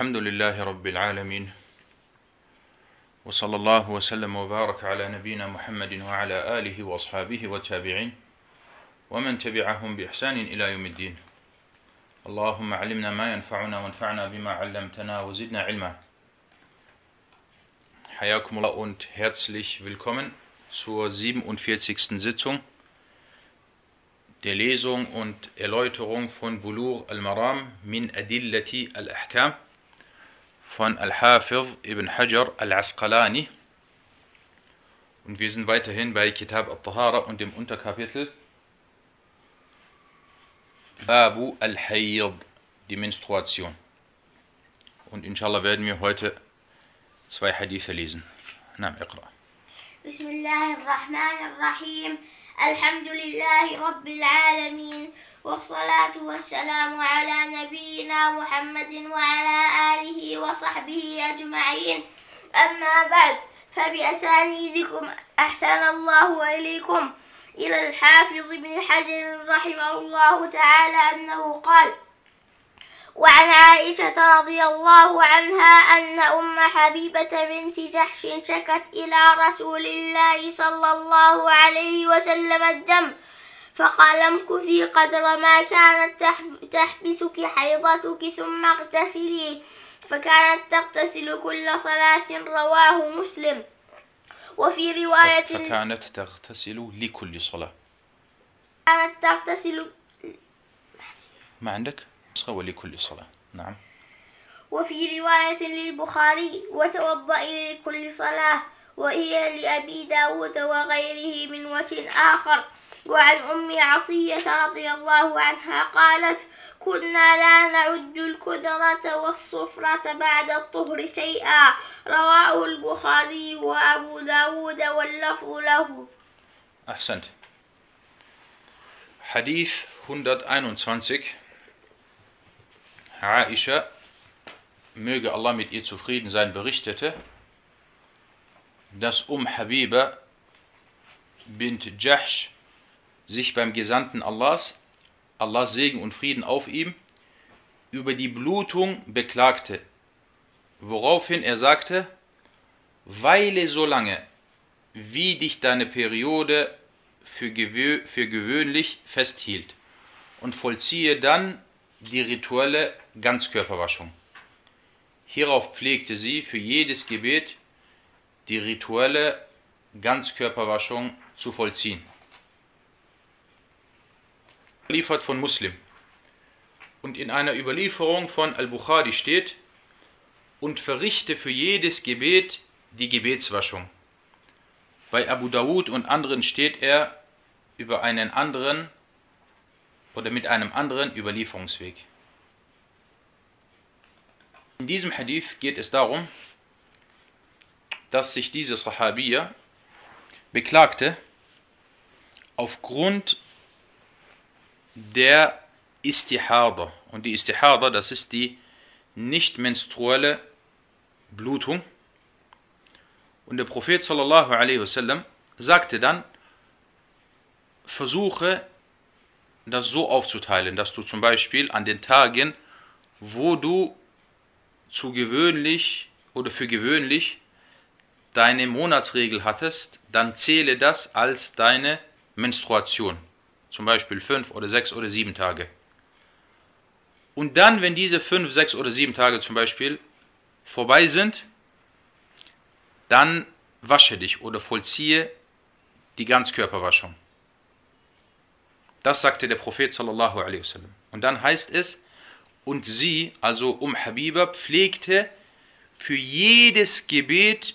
الحمد لله رب العالمين. وصلى الله وسلم وبارك على نبينا محمد وعلى آله وأصحابه والتابعين ومن تبعهم بإحسان إلى يوم الدين. اللهم علمنا ما ينفعنا وانفعنا بما علمتنا وزدنا علما. حياكم الله und herzlich willkommen zur 47. Sitzung der Lesung und Erläuterung von Bulur al-Maram min Adillati al-Ahkam. von Al-Hafiz ibn Hajar al-Asqalani. Und wir sind weiterhin bei Kitab al-Tahara und dem Unterkapitel Babu al-Hayyid, die Menstruation. Und inshallah werden wir heute zwei Hadithe lesen. Naam, iqra. Bismillahirrahmanirrahim. Alhamdulillahi Rabbil Alameen. والصلاة والسلام على نبينا محمد وعلى آله وصحبه أجمعين. أما بعد فبأسانيدكم أحسن الله إليكم. إلى الحافظ بن حجر رحمه الله تعالى أنه قال وعن عائشة رضي الله عنها أن أم حبيبة بنت جحش شكت إلى رسول الله صلى الله عليه وسلم الدم فقال امكثي قدر ما كانت تحبسك حيضتك ثم اغتسلي. فكانت تغتسل كل صلاة رواه مسلم. وفي رواية فكانت تغتسل لكل صلاة. كانت تغتسل ما عندك؟ ولكل صلاة. نعم. وفي رواية للبخاري وتوضئي لكل صلاة وهي لأبي داود وغيره من وجه آخر. وعن أم عطية رضي الله عنها قالت كنا لا نعد الكدرة والصفرة بعد الطهر شيئا. رواه البخاري وأبو داود واللفظ له. أحسنت. Hadith 121 Aisha, möge Allah mit ihr zufrieden sein, berichtete, dass Um Habiba bint Jahsh sich beim Gesandten Allahs, Allahs Segen und Frieden auf ihm, über die Blutung beklagte, woraufhin er sagte, weile so lange, wie dich deine Periode für, gewö für gewöhnlich festhielt und vollziehe dann die rituelle Ganzkörperwaschung. Hierauf pflegte sie für jedes Gebet die rituelle Ganzkörperwaschung zu vollziehen. Überliefert von Muslim. Und in einer Überlieferung von Al-Bukhari steht, und verrichte für jedes Gebet die Gebetswaschung. Bei Abu Dawud und anderen steht er über einen anderen oder mit einem anderen Überlieferungsweg. In diesem Hadith geht es darum, dass sich diese Sahabiya beklagte aufgrund der Istihada. Und die Istihada, das ist die nicht menstruelle Blutung. Und der Prophet sallallahu alaihi wasallam sagte dann, versuche das so aufzuteilen, dass du zum Beispiel an den Tagen, wo du zu gewöhnlich oder für gewöhnlich deine Monatsregel hattest, dann zähle das als deine Menstruation. Zum Beispiel fünf oder sechs oder sieben Tage. Und dann, wenn diese fünf, sechs oder sieben Tage zum Beispiel vorbei sind, dann wasche dich oder vollziehe die Ganzkörperwaschung. Das sagte der Prophet sallallahu alaihi wasallam. Und dann heißt es, und sie, also um Habiba, pflegte für jedes Gebet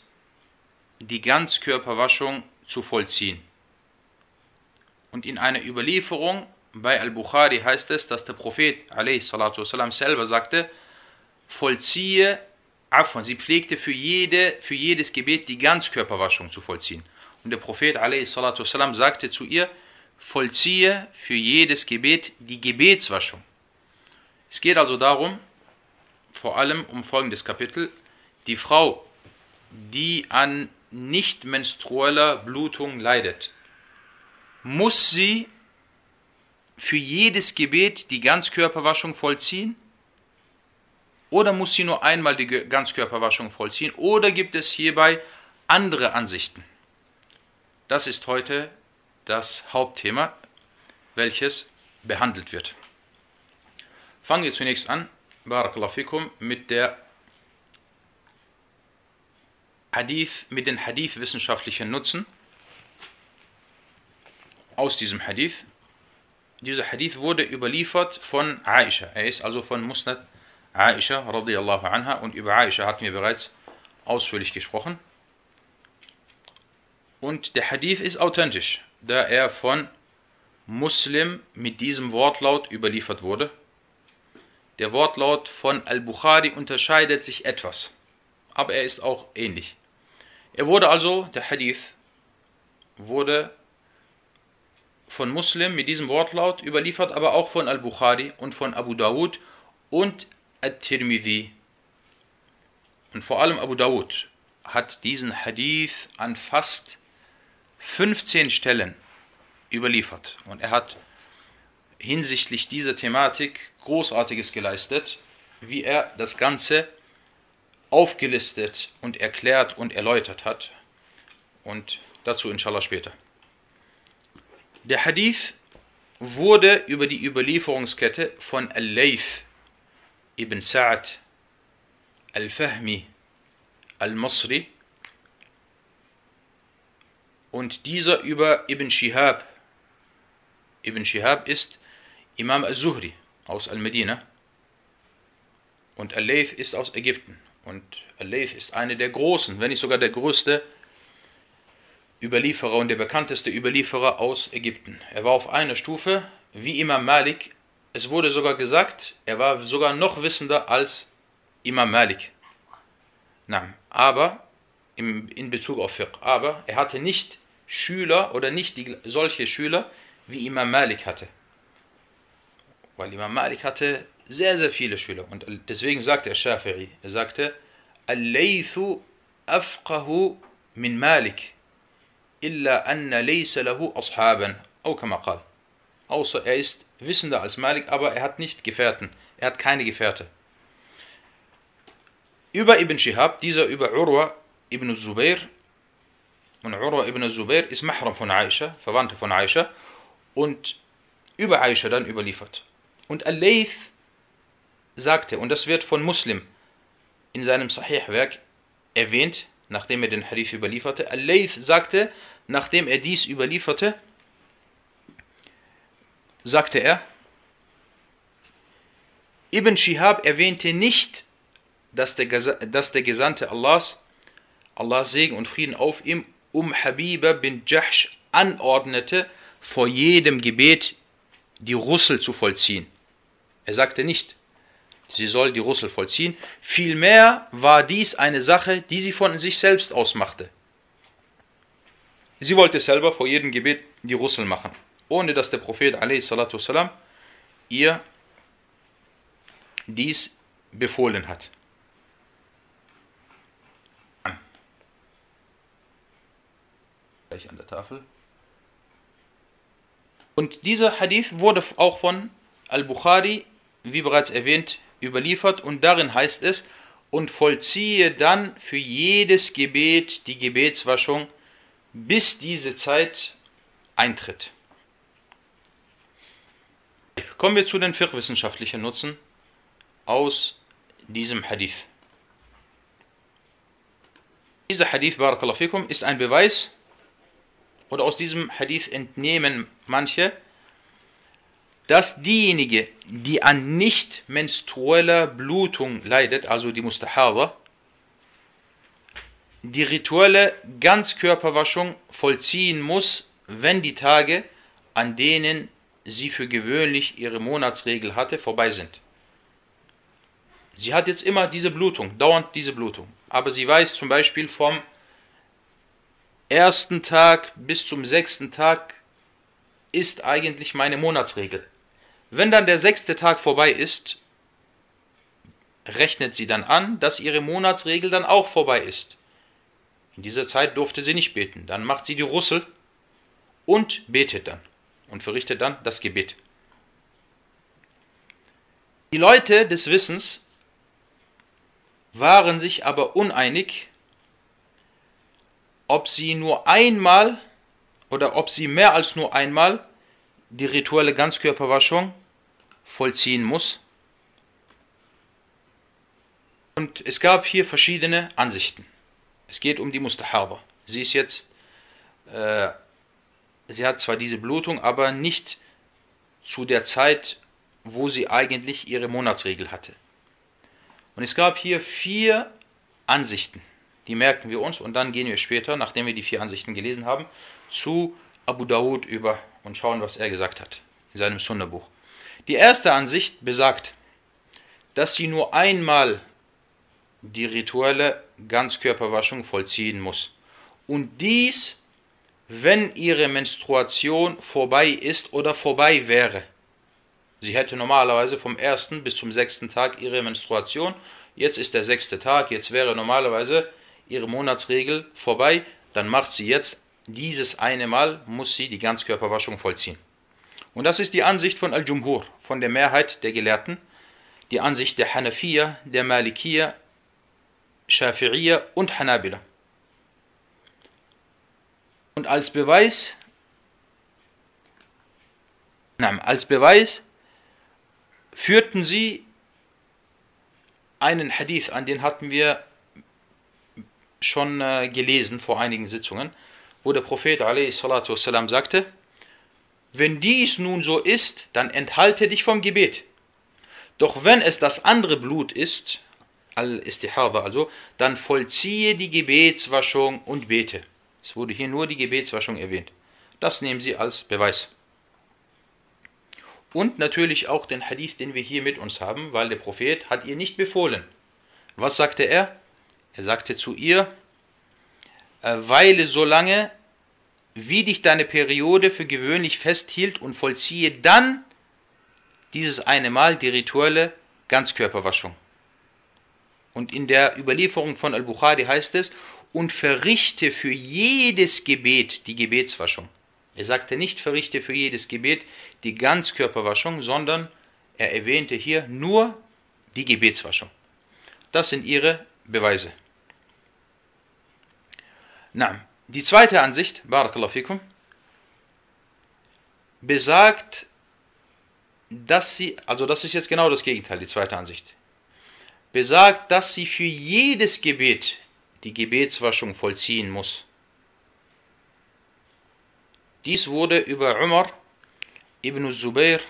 die Ganzkörperwaschung zu vollziehen. Und in einer Überlieferung bei Al-Bukhari heißt es, dass der Prophet والسلام, selber sagte, vollziehe, Afwan, sie pflegte für, jede, für jedes Gebet die Ganzkörperwaschung zu vollziehen. Und der Prophet والسلام, sagte zu ihr, vollziehe für jedes Gebet die Gebetswaschung. Es geht also darum, vor allem um folgendes Kapitel, die Frau, die an nicht menstrueller Blutung leidet, muss sie für jedes Gebet die Ganzkörperwaschung vollziehen? oder muss sie nur einmal die Ganzkörperwaschung vollziehen oder gibt es hierbei andere Ansichten? Das ist heute das Hauptthema, welches behandelt wird. Fangen wir zunächst an, Barakallahu fikum, mit der Hadith, mit den Hadith-wissenschaftlichen Nutzen aus diesem Hadith. Dieser Hadith wurde überliefert von Aisha. Er ist also von Musnad Aisha radiallahu anha und über Aisha hatten wir bereits ausführlich gesprochen. Und der Hadith ist authentisch, da er von Muslim mit diesem Wortlaut überliefert wurde. Der Wortlaut von Al-Bukhari unterscheidet sich etwas, aber er ist auch ähnlich. Er wurde also, der Hadith, wurde von Muslim mit diesem Wortlaut überliefert, aber auch von Al-Bukhari und von Abu Dawud und At-Tirmidhi. Und vor allem Abu Dawud hat diesen Hadith an fast 15 Stellen überliefert. Und er hat hinsichtlich dieser Thematik Großartiges geleistet, wie er das Ganze aufgelistet und erklärt und erläutert hat. Und dazu inshallah später. Der Hadith wurde über die Überlieferungskette von Al-Layth ibn Sa'ad Al-Fahmi Al-Masri und dieser über Ibn Shihab. Ibn Shihab ist Imam al-Zuhri aus Al-Medina und Al-Layth ist aus Ägypten. Und Al-Layth ist einer der großen, wenn nicht sogar der größte Überlieferer und der bekannteste Überlieferer aus Ägypten. Er war auf einer Stufe wie Imam Malik. Es wurde sogar gesagt, er war sogar noch wissender als Imam Malik. Na, aber im, in Bezug auf Fiqh. Aber er hatte nicht Schüler oder nicht die, solche Schüler, wie Imam Malik hatte. Weil Imam Malik hatte sehr, sehr viele Schüler. Und deswegen sagte er Shafi'i, er sagte, Al-Laythu afqahu min Malik, illa anna laysa lahu ashaban, au kama qal. Außer er ist wissender als Malik, aber er hat nicht Gefährten, er hat keine Gefährte. Über Ibn Shihab, dieser über Urwa ibn Zubair, und Urwa ibn Zubair ist Mahram von Aisha, Verwandte von Aisha, und über Aisha dann überliefert. Und Al-Layth sagte, und das wird von Muslim in seinem Sahih-Werk erwähnt, nachdem er den Hadith überlieferte, Al-Layth sagte, nachdem er dies überlieferte, sagte er, Ibn Shihab erwähnte nicht, dass der, dass der Gesandte Allahs, Allahs Segen und Frieden auf ihm, um Habiba bin Jahsh anordnete, vor jedem Gebet die Russel zu vollziehen. Er sagte nicht, sie soll die Russel vollziehen. Vielmehr war dies eine Sache, die sie von sich selbst ausmachte. Sie wollte selber vor jedem Gebet die Russel machen, ohne dass der Prophet والسلام, ihr dies befohlen hat. Gleich an der Tafel. Und dieser Hadith wurde auch von Al-Bukhari wie bereits erwähnt, überliefert und darin heißt es, und vollziehe dann für jedes Gebet die Gebetswaschung, bis diese Zeit eintritt. Kommen wir zu den fiqh-wissenschaftlichen Nutzen aus diesem Hadith. Dieser Hadith, Barakallahu fikum, ist ein Beweis, oder aus diesem Hadith entnehmen manche, dass diejenige, die an nicht menstrueller Blutung leidet, also die Mustahara, die rituelle Ganzkörperwaschung vollziehen muss, wenn die Tage, an denen sie für gewöhnlich ihre Monatsregel hatte, vorbei sind. Sie hat jetzt immer diese Blutung, dauernd diese Blutung. Aber sie weiß zum Beispiel vom ersten Tag bis zum sechsten Tag ist eigentlich meine Monatsregel. Wenn dann der sechste Tag vorbei ist, rechnet sie dann an, dass ihre Monatsregel dann auch vorbei ist. In dieser Zeit durfte sie nicht beten. Dann macht sie die Russel und betet dann und verrichtet dann das Gebet. Die Leute des Wissens waren sich aber uneinig, ob sie nur einmal oder ob sie mehr als nur einmal die rituelle Ganzkörperwaschung vollziehen muss. Und es gab hier verschiedene Ansichten. Es geht um die Mustahaba. Sie ist jetzt, äh, sie hat zwar diese Blutung, aber nicht zu der Zeit, wo sie eigentlich ihre Monatsregel hatte. Und es gab hier vier Ansichten. Die merken wir uns und dann gehen wir später, nachdem wir die vier Ansichten gelesen haben, zu Abu Dawud über und schauen, was er gesagt hat in seinem Sunna-Buch. Die erste Ansicht besagt, dass sie nur einmal die rituelle Ganzkörperwaschung vollziehen muss. Und dies, wenn ihre Menstruation vorbei ist oder vorbei wäre. Sie hätte normalerweise vom ersten bis zum sechsten Tag ihre Menstruation. Jetzt ist der sechste Tag, jetzt wäre normalerweise ihre Monatsregel vorbei. Dann macht sie jetzt dieses eine Mal, muss sie die Ganzkörperwaschung vollziehen. Und das ist die Ansicht von Al-Jumhur, von der Mehrheit der Gelehrten, die Ansicht der Hanafiya, der Malikiya, Shafi'iyya und Hanabila. Und als Beweis, nein, als Beweis führten sie einen Hadith an, den hatten wir schon äh, gelesen vor einigen Sitzungen, wo der Prophet والسلام, sagte, wenn dies nun so ist, dann enthalte dich vom Gebet. Doch wenn es das andere Blut ist, Al-Istihaba also, dann vollziehe die Gebetswaschung und bete. Es wurde hier nur die Gebetswaschung erwähnt. Das nehmen Sie als Beweis. Und natürlich auch den Hadith, den wir hier mit uns haben, weil der Prophet hat ihr nicht befohlen. Was sagte er? Er sagte zu ihr, äh, weile so lange, wie dich deine Periode für gewöhnlich festhielt und vollziehe dann dieses eine Mal die rituelle Ganzkörperwaschung. Und in der Überlieferung von Al-Bukhari heißt es, und verrichte für jedes Gebet die Gebetswaschung. Er sagte nicht, verrichte für jedes Gebet die Ganzkörperwaschung, sondern er erwähnte hier nur die Gebetswaschung. Das sind ihre Beweise. Na, die zweite Ansicht, Barakallahu fikum, besagt, dass sie, also das ist jetzt genau das Gegenteil, die zweite Ansicht besagt, dass sie für jedes Gebet die Gebetswaschung vollziehen muss. Dies wurde über Umar ibn Zubair,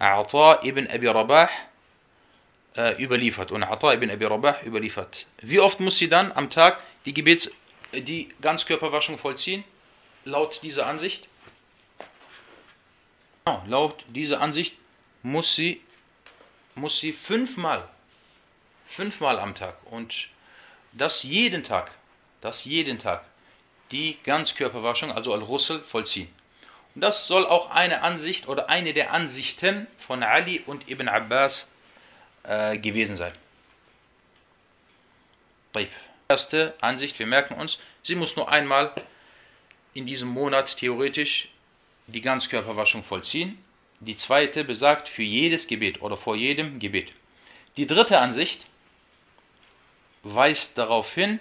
Ata ibn Abi Rabah äh, überliefert und Ata ibn Abi Rabah überliefert. Wie oft muss sie dann am Tag die Gebets die Ganzkörperwaschung vollziehen? Laut dieser Ansicht? Genau, laut dieser Ansicht muss sie, muss sie fünfmal fünfmal am Tag und das jeden Tag, das jeden Tag, die Ganzkörperwaschung, also Al-Russel, vollziehen. Und das soll auch eine Ansicht oder eine der Ansichten von Ali und Ibn Abbas äh, gewesen sein. Erste Ansicht, wir merken uns, sie muss nur einmal in diesem Monat theoretisch die Ganzkörperwaschung vollziehen. Die zweite besagt für jedes Gebet oder vor jedem Gebet. Die dritte Ansicht weist darauf hin,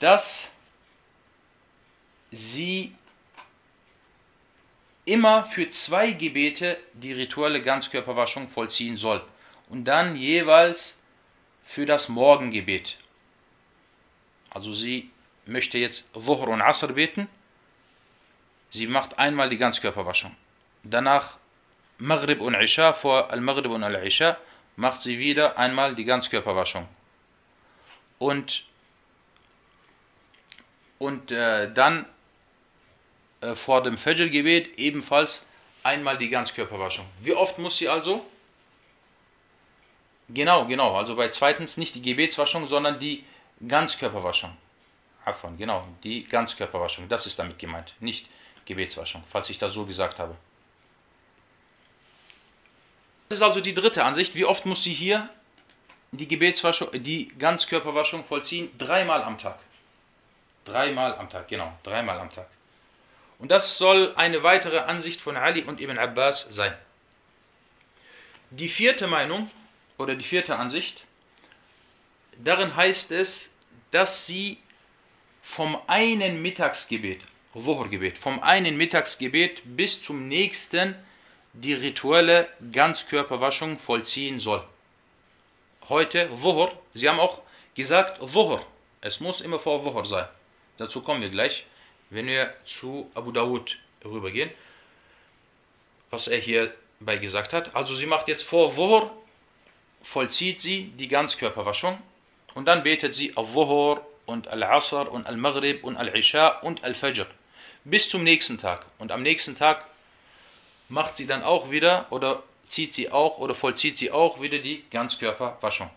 dass sie immer für zwei Gebete die rituelle Ganzkörperwaschung vollziehen soll und dann jeweils für das Morgengebet. Also sie möchte jetzt Wuhr und Asr beten, sie macht einmal die Ganzkörperwaschung. Danach Maghrib und Isha, vor Al-Maghrib und Al-Isha, macht sie wieder einmal die Ganzkörperwaschung und, und äh, dann äh, vor dem Fajr-Gebet ebenfalls einmal die Ganzkörperwaschung. Wie oft muss sie also? Genau, genau. Also bei zweitens nicht die Gebetswaschung, sondern die Ganzkörperwaschung. Afon, genau, die Ganzkörperwaschung. Das ist damit gemeint, nicht Gebetswaschung, falls ich das so gesagt habe. Das ist also die dritte Ansicht. Wie oft muss sie hier die Gebetswaschung, die Ganzkörperwaschung vollziehen, dreimal am Tag. Dreimal am Tag, genau, dreimal am Tag. Und das soll eine weitere Ansicht von Ali und Ibn Abbas sein. Die vierte Meinung oder die vierte Ansicht darin heißt es, dass sie vom einen Mittagsgebet, Wuhr-Gebet, vom einen Mittagsgebet bis zum nächsten die rituelle Ganzkörperwaschung vollziehen soll. Heute Wuhr, sie haben auch gesagt Wuhr, es muss immer vor Wuhr sein. Dazu kommen wir gleich, wenn wir zu Abu Dawud rübergehen, was er hierbei gesagt hat. Also sie macht jetzt vor Wuhr, vollzieht sie die Ganzkörperwaschung und dann betet sie Al-Wuhr und Al-Asr und Al-Maghrib und Al-Isha und Al-Fajr bis zum nächsten Tag. Und am nächsten Tag macht sie dann auch wieder oder zieht sie auch oder vollzieht sie auch wieder die Ganzkörperwaschung.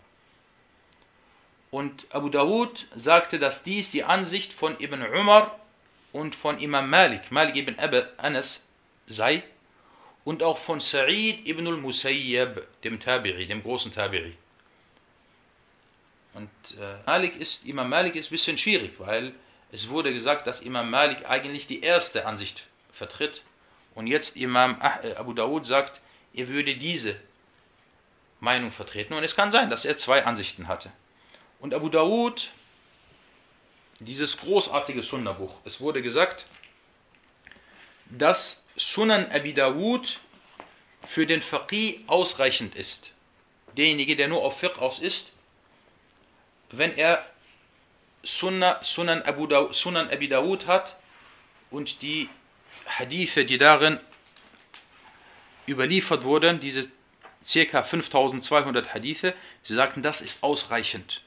Und Abu Dawud sagte, dass dies die Ansicht von Ibn Umar und von Imam Malik, Malik ibn Abi Anas sei und auch von Sa'id ibn al-Musayyab, dem Tabi'i, dem großen Tabi'i. Und äh, Malik ist, Imam Malik ist ein bisschen schwierig, weil es wurde gesagt, dass Imam Malik eigentlich die erste Ansicht vertritt und jetzt Imam äh, Abu Dawud sagt, er würde diese Meinung vertreten. Und es kann sein, dass er zwei Ansichten hatte. Und Abu Dawud, dieses großartige Sunna-Buch, es wurde gesagt, dass Sunan Abi Dawud für den Faqih ausreichend ist. Derjenige, der nur auf Fiqh aus ist, wenn er Sunna, Sunan, Abu Dawud, Sunan Abi Dawud hat und die Hadithe, die darin überliefert wurden, diese ca. 5200 Hadithe, sie sagten, das ist ausreichend.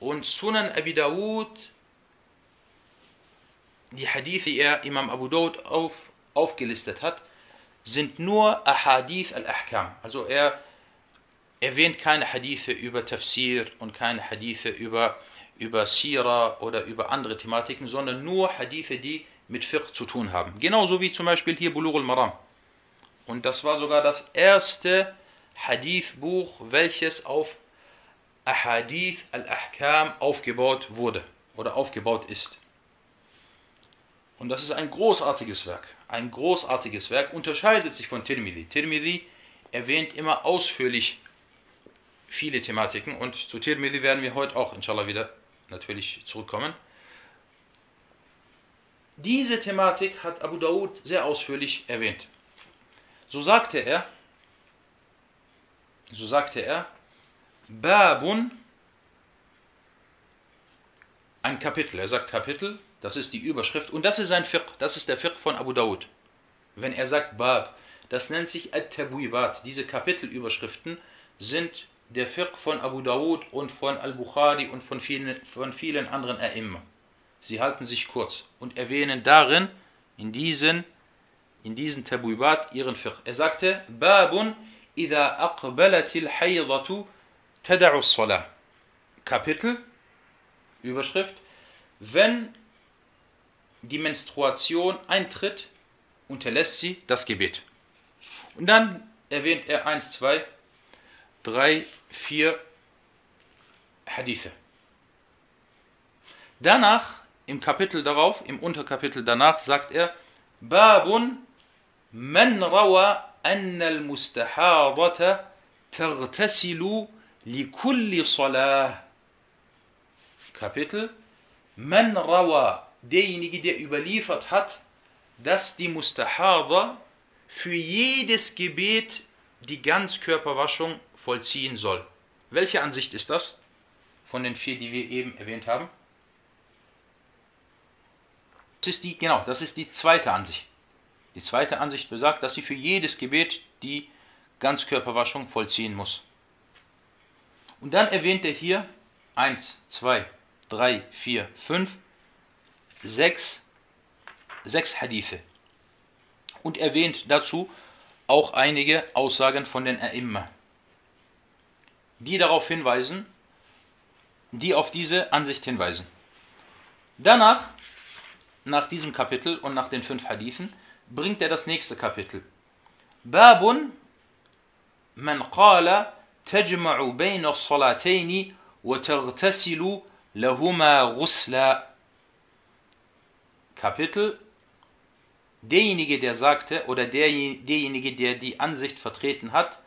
Und Sunan Abi Dawud, die Hadithe, die er Imam Abu Dawud auf, aufgelistet hat, sind nur Ahadith al-Ahkam. Also er erwähnt keine Hadithe über Tafsir und keine Hadithe über, über Sira oder über andere Thematiken, sondern nur Hadithe, die mit Fiqh zu tun haben. Genauso wie zum Beispiel hier Bulugh al-Maram. Und das war sogar das erste Hadith-Buch, welches auf Ahadith al-Ahkam aufgebaut wurde oder aufgebaut ist. Und das ist ein großartiges Werk. Ein großartiges Werk unterscheidet sich von Tirmidhi. Tirmidhi erwähnt immer ausführlich viele Thematiken und zu Tirmidhi werden wir heute auch inshallah wieder natürlich zurückkommen. Diese Thematik hat Abu Dawud sehr ausführlich erwähnt. So sagte er, so sagte er, Babun, ein Kapitel. Er sagt Kapitel, das ist die Überschrift und das ist sein Fiqh, das ist der Fiqh von Abu Dawud. Wenn er sagt Bab, das nennt sich At-Tabuibat. Diese Kapitelüberschriften sind der Fiqh von Abu Dawud und von Al-Bukhari und von vielen, von vielen anderen A'imma. Sie halten sich kurz und erwähnen darin, in diesen, in diesen Tabuibat, ihren Fiqh. Er sagte, Babun idha aqbalatil haydatu tada'u salah. Kapitel, Überschrift, wenn die Menstruation eintritt, unterlässt sie das Gebet. Und dann erwähnt er 1, 2, 3, 4 Hadithe. Danach im Kapitel darauf, im Unterkapitel danach, sagt er, Babun man rawa anna al-mustahadata tagtasilu likulli salah. Kapitel, man rawa, derjenige, der überliefert hat, dass die Mustahada für jedes Gebet die Ganzkörperwaschung vollziehen soll. Welche Ansicht ist das? Von den vier, die wir eben erwähnt haben? Das ist die, genau, das ist die zweite Ansicht. Die zweite Ansicht besagt, dass sie für jedes Gebet die Ganzkörperwaschung vollziehen muss. Und dann erwähnt er hier 1, 2, 3, 4, 5, 6, 6 Hadithe. Und erwähnt dazu auch einige Aussagen von den A'imma, die darauf hinweisen, die auf diese Ansicht hinweisen. Danach nach diesem Kapitel und nach den fünf Hadithen bringt er das nächste Kapitel. Babun man qala tajma'u bayna as-salatayn wa taghtasilu lahuma ghusla. Kapitel derjenige, der sagte, oder der, derjenige, der die Ansicht vertreten hat,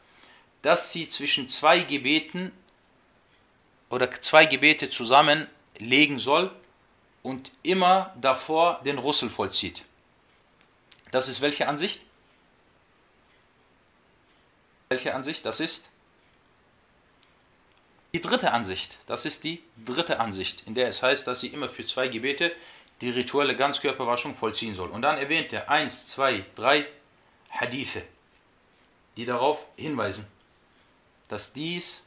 dass sie zwischen zwei Gebeten oder zwei Gebete zusammenlegen soll und immer davor den Russel vollzieht. Das ist welche Ansicht? Welche Ansicht? Das ist die dritte Ansicht. Das ist die dritte Ansicht, in der es heißt, dass sie immer für zwei Gebete die rituelle Ganzkörperwaschung vollziehen soll. Und dann erwähnt er eins, zwei, drei Hadithe, die darauf hinweisen, dass dies,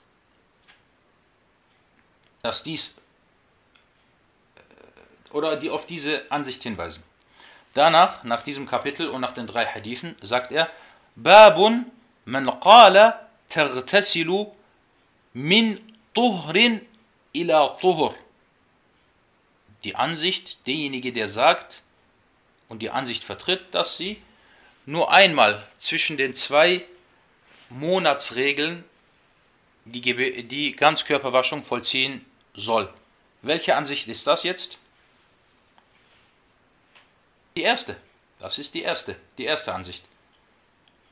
dass dies äh, oder die auf diese Ansicht hinweisen. Danach, nach diesem Kapitel und nach den drei Hadithen, sagt er, Babun man qala tagtasilu min tuhrin ila tuhur. Die Ansicht, derjenige, der sagt und die Ansicht vertritt, dass sie nur einmal zwischen den zwei Monatsregeln die, die Ganzkörperwaschung vollziehen soll. Welche Ansicht ist das jetzt? Die erste. Das ist die erste, die erste Ansicht.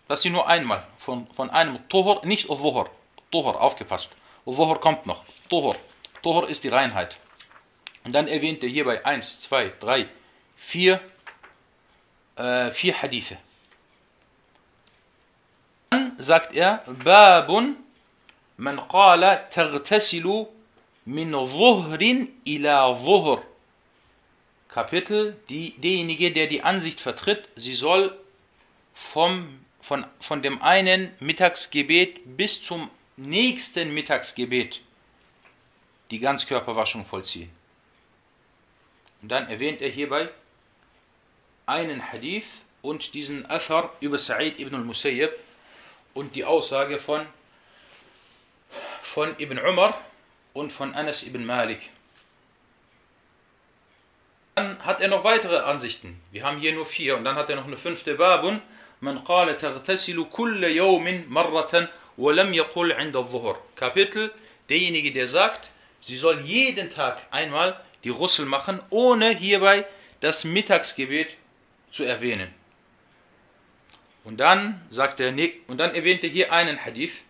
Dass sie nur einmal von, von einem Tuhur, nicht Wuhur, Tuhur, aufgepasst. Wuhur kommt noch. Tuhur. Tuhur ist die Reinheit. Und dann erwähnt er hierbei 1, 2, 3, 4, äh, vier Hadithe. Dann sagt er, Babun man qala tagtasilu min Wuhrin ila Wuhr. Kapitel, die, derjenige, der die Ansicht vertritt, sie soll vom, von, von dem einen Mittagsgebet bis zum nächsten Mittagsgebet die Ganzkörperwaschung vollziehen. Und dann erwähnt er hierbei einen Hadith und diesen Athar über Sa'id ibn al-Musayyib und die Aussage von, von Ibn Umar und von Anas ibn Malik. Dann hat er noch weitere Ansichten. Wir haben hier nur vier. Und dann hat er noch eine fünfte Babun. Man qala tagtasilu kulla yawmin marratan wa lam yaqul 'inda adh Kapitel, derjenige, der sagt, sie soll jeden Tag einmal die Russel machen, ohne hierbei das Mittagsgebet zu erwähnen. Und dann sagt er, und dann erwähnt er hier einen Hadith,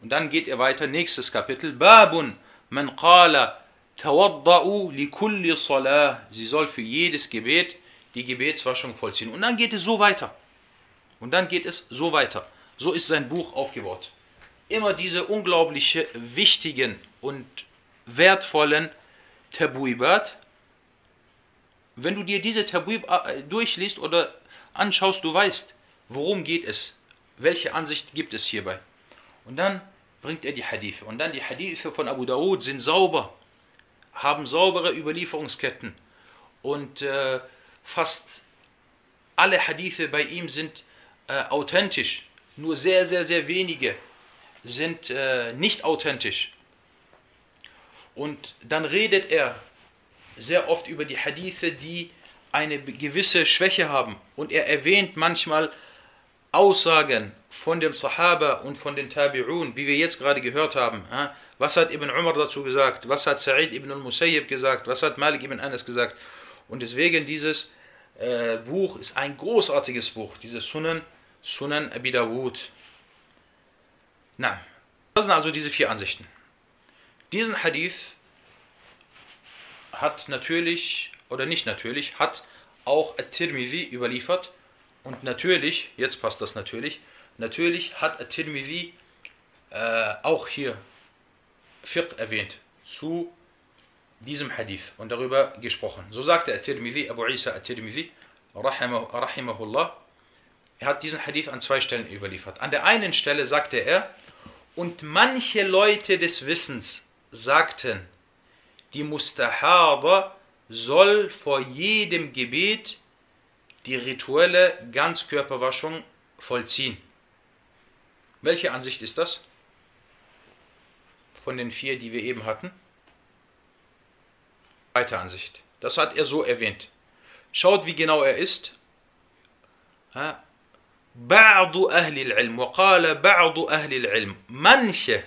und dann geht er weiter, nächstes Kapitel, Babun, man qala Tawadda'u li kulli salah. Sie soll für jedes Gebet die Gebetswaschung vollziehen. Und dann geht es so weiter. Und dann geht es so weiter. So ist sein Buch aufgebaut. Immer diese unglaublich wichtigen und wertvollen Tabuibat. Wenn du dir diese Tabuib äh, durchliest oder anschaust, du weißt, worum geht es, welche Ansicht gibt es hierbei. Und dann bringt er die Hadithe. Und dann die Hadithe von Abu Dawud sind sauber haben saubere Überlieferungsketten und äh, fast alle Hadithe bei ihm sind äh, authentisch. Nur sehr, sehr, sehr wenige sind äh, nicht authentisch. Und dann redet er sehr oft über die Hadithe, die eine gewisse Schwäche haben. Und er erwähnt manchmal Aussagen von dem Sahaba und von den Tabi'un, wie wir jetzt gerade gehört haben. Was hat Ibn Umar dazu gesagt? Was hat Sa'id ibn al-Musayyib gesagt? Was hat Malik ibn Anas gesagt? Und deswegen dieses äh, Buch ist ein großartiges Buch, dieses Sunan, Sunan Abi Dawud. Na, das sind also diese vier Ansichten. Diesen Hadith hat natürlich, oder nicht natürlich, hat auch At-Tirmidhi überliefert. Und natürlich, jetzt passt das natürlich, natürlich hat At-Tirmidhi äh, auch hier Fiqh erwähnt zu diesem Hadith und darüber gesprochen. So sagte At-Tirmidhi, Abu Isa At-Tirmidhi, rahimahullah, er hat diesen Hadith an zwei Stellen überliefert. An der einen Stelle sagte er, und manche Leute des Wissens sagten, die Mustahaba soll vor jedem Gebet die rituelle Ganzkörperwaschung vollziehen. Welche Ansicht ist das? von den vier, die wir eben hatten? Zweite Ansicht. Das hat er so erwähnt. Schaut, wie genau er ist. بعض أهل العلم وقال بعض أهل العلم manche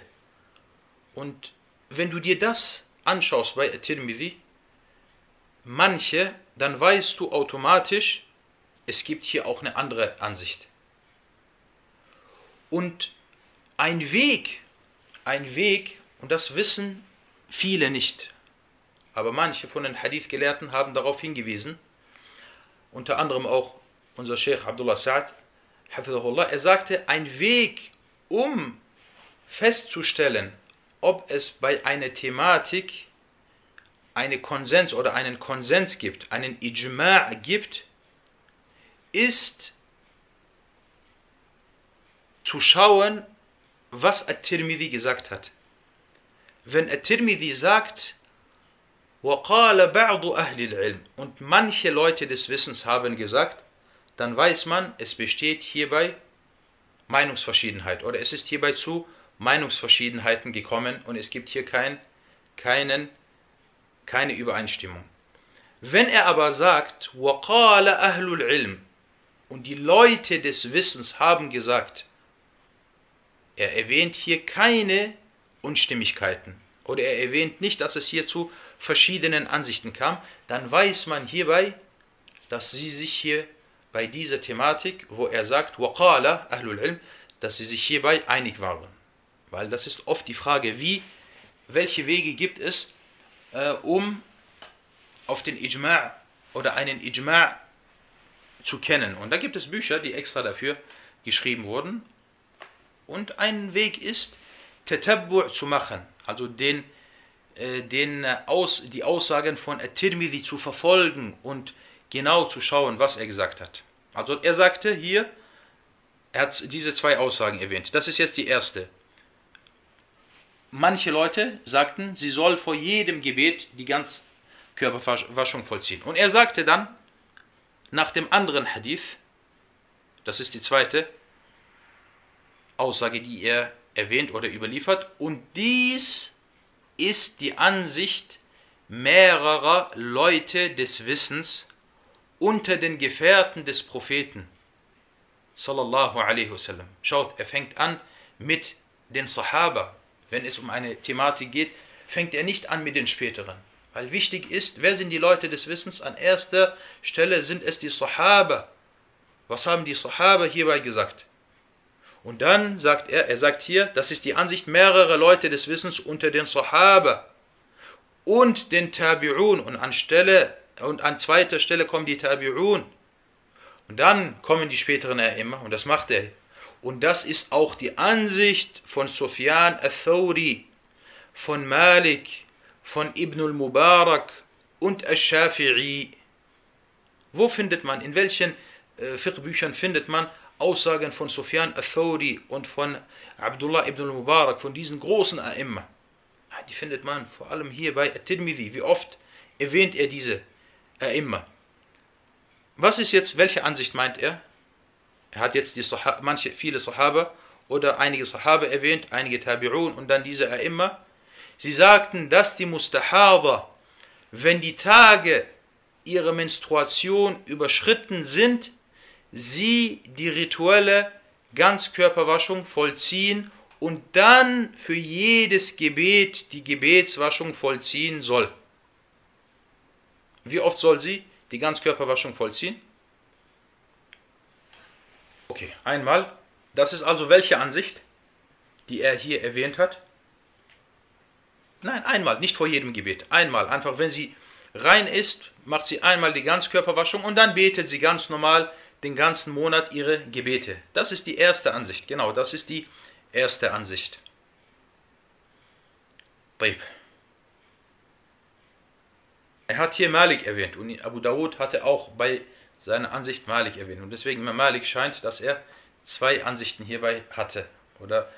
und wenn du dir das anschaust bei Tirmidhi manche dann weißt du automatisch es gibt hier auch eine andere Ansicht und ein Weg ein Weg und das wissen viele nicht. Aber manche von den Hadith-Gelehrten haben darauf hingewiesen, unter anderem auch unser Sheikh Abdullah Sa'ad, er sagte, ein Weg, um festzustellen, ob es bei einer Thematik eine Konsens oder einen Konsens gibt, einen Ijma' gibt, ist zu schauen, was At-Tirmidhi gesagt hat. Wenn At-Tirmidhi sagt, وَقَالَ بَعْضُ أَهْلِ الْعِلْمِ und manche Leute des Wissens haben gesagt, dann weiß man, es besteht hierbei Meinungsverschiedenheit oder es ist hierbei zu Meinungsverschiedenheiten gekommen und es gibt hier kein, keinen, keine Übereinstimmung. Wenn er aber sagt, وَقَالَ أَهْلُ الْعِلْمِ und die Leute des Wissens haben gesagt, er erwähnt hier keine Unstimmigkeiten oder er erwähnt nicht, dass es hier zu verschiedenen Ansichten kam, dann weiß man hierbei, dass sie sich hier bei dieser Thematik, wo er sagt, وَقَالَ أَهْلُ الْعِلْمِ, dass sie sich hierbei einig waren. Weil das ist oft die Frage, wie, welche Wege gibt es, äh, um auf den Ijma' oder einen Ijma' zu kennen. Und da gibt es Bücher, die extra dafür geschrieben wurden. Und ein Weg ist, Tatabbu' zu machen, also den, äh, den, äh, aus, die Aussagen von At-Tirmidhi zu verfolgen und genau zu schauen, was er gesagt hat. Also er sagte hier, er hat diese zwei Aussagen erwähnt. Das ist jetzt die erste. Manche Leute sagten, sie soll vor jedem Gebet die ganze Körperwaschung vollziehen. Und er sagte dann, nach dem anderen Hadith, das ist die zweite Aussage, die er erwähnt oder überliefert, und dies ist die Ansicht mehrerer Leute des Wissens unter den Gefährten des Propheten. Sallallahu alaihi wasallam. Schaut, er fängt an mit den Sahaba. Wenn es um eine Thematik geht, fängt er nicht an mit den späteren. Weil wichtig ist, wer sind die Leute des Wissens? An erster Stelle sind es die Sahaba. Was haben die Sahaba hierbei gesagt? Und dann sagt er, er sagt hier, das ist die Ansicht mehrerer Leute des Wissens unter den Sahaba und den Tabi'un. Und an, und an zweiter Stelle kommen die Tabi'un. Und dann kommen die späteren immer und das macht er. Und das ist auch die Ansicht von Sufyan al-Thawri, von Malik, von Ibn al-Mubarak und al-Shafi'i. Wo findet man, in welchen äh, Fiqh-Büchern findet man Aussagen von Sufyan al-Thawri und von Abdullah ibn al-Mubarak, von diesen großen A'imma? Die findet man vor allem hier bei At-Tirmidhi. Wie oft erwähnt er diese A'imma? Was ist jetzt, welche Ansicht meint er? Er hat jetzt die Sahaba, manche, viele Sahaba oder einige Sahaba erwähnt, einige Tabi'un und dann diese A'imma. Sie sagten, dass die Mustahaba, wenn die Tage ihrer Menstruation überschritten sind, sie die rituelle Ganzkörperwaschung vollziehen und dann für jedes Gebet die Gebetswaschung vollziehen soll. Wie oft soll sie die Ganzkörperwaschung vollziehen? Okay, einmal. Das ist also welche Ansicht, die er hier erwähnt hat? Nein, einmal, nicht vor jedem Gebet. Einmal, einfach wenn sie rein ist, macht sie einmal die Ganzkörperwaschung und dann betet sie ganz normal den ganzen Monat ihre Gebete. Das ist die erste Ansicht. Genau, das ist die erste Ansicht. Er hat hier Malik erwähnt und Abu Dawud hatte auch bei seiner Ansicht Malik erwähnt. Und deswegen Malik scheint, dass er zwei Ansichten hierbei hatte oder